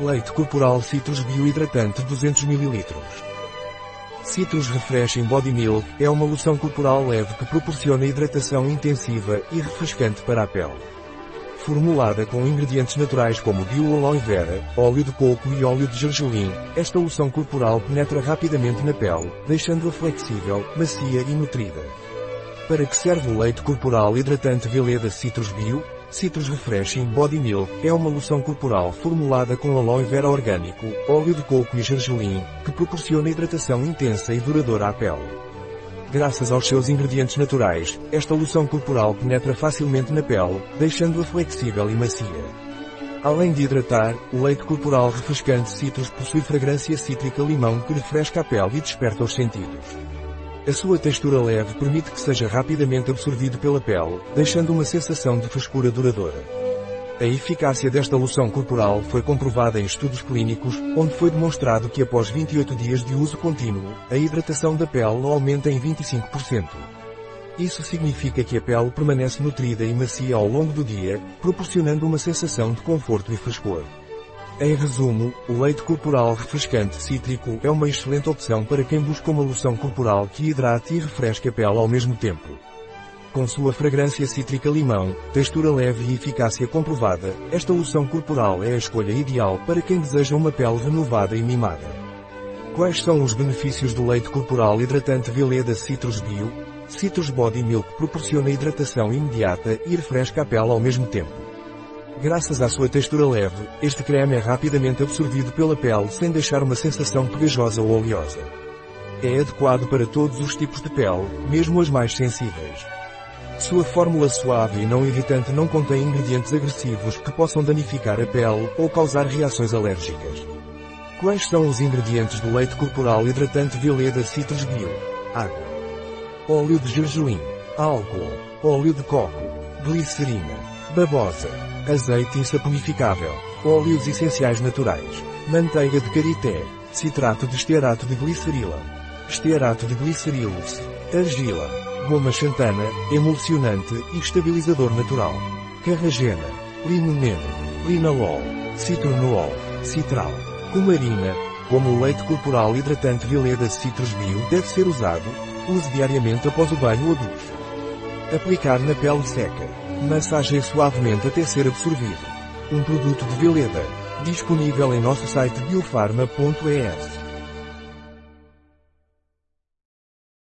Leite corporal Citrus Biohidratante 200 ml. Citrus Refreshing Body Milk é uma loção corporal leve que proporciona hidratação intensiva e refrescante para a pele. Formulada com ingredientes naturais como bio aloe vera, óleo de coco e óleo de gergelim, esta loção corporal penetra rapidamente na pele, deixando-a flexível, macia e nutrida. Para que serve o leite corporal hidratante Veleda Citrus Bio? Citrus Refreshing Body Milk é uma loção corporal formulada com aloe vera orgânico, óleo de coco e gergelim, que proporciona hidratação intensa e duradoura à pele. Graças aos seus ingredientes naturais, esta loção corporal penetra facilmente na pele, deixando-a flexível e macia. Além de hidratar, o leite corporal refrescante Citrus possui fragrância cítrica limão que refresca a pele e desperta os sentidos. A sua textura leve permite que seja rapidamente absorvido pela pele, deixando uma sensação de frescura duradoura. A eficácia desta loção corporal foi comprovada em estudos clínicos, onde foi demonstrado que após 28 dias de uso contínuo, a hidratação da pele aumenta em 25%. Isso significa que a pele permanece nutrida e macia ao longo do dia, proporcionando uma sensação de conforto e frescor. Em resumo, o leite corporal refrescante cítrico é uma excelente opção para quem busca uma loção corporal que hidrate e refresque a pele ao mesmo tempo. Com sua fragrância cítrica limão, textura leve e eficácia comprovada, esta loção corporal é a escolha ideal para quem deseja uma pele renovada e mimada. Quais são os benefícios do leite corporal hidratante Veleda Citrus Bio? Citrus Body Milk proporciona hidratação imediata e refresca a pele ao mesmo tempo. Graças à sua textura leve, este creme é rapidamente absorvido pela pele sem deixar uma sensação pegajosa ou oleosa. É adequado para todos os tipos de pele, mesmo as mais sensíveis. Sua fórmula suave e não irritante não contém ingredientes agressivos que possam danificar a pele ou causar reações alérgicas. Quais são os ingredientes do leite corporal hidratante Veleda Citrus Bio? Água. Óleo de gergelim. Álcool. Óleo de coco. Glicerina. Babosa. Azeite insaponificável, óleos essenciais naturais, manteiga de karité, citrato de estearato de glicerila, estearato de glicerilos, argila, goma xantana, emulsionante e estabilizador natural, carragena, limoneno, linalol, citronol, citral, cumarina, como o leite corporal hidratante Veleda Citrus Bio deve ser usado, use diariamente após o banho ou duche. Aplicar na pele seca. Massageie suavemente até ser absorvido. Um produto de Veleda. Disponível em nosso site biofarma.es.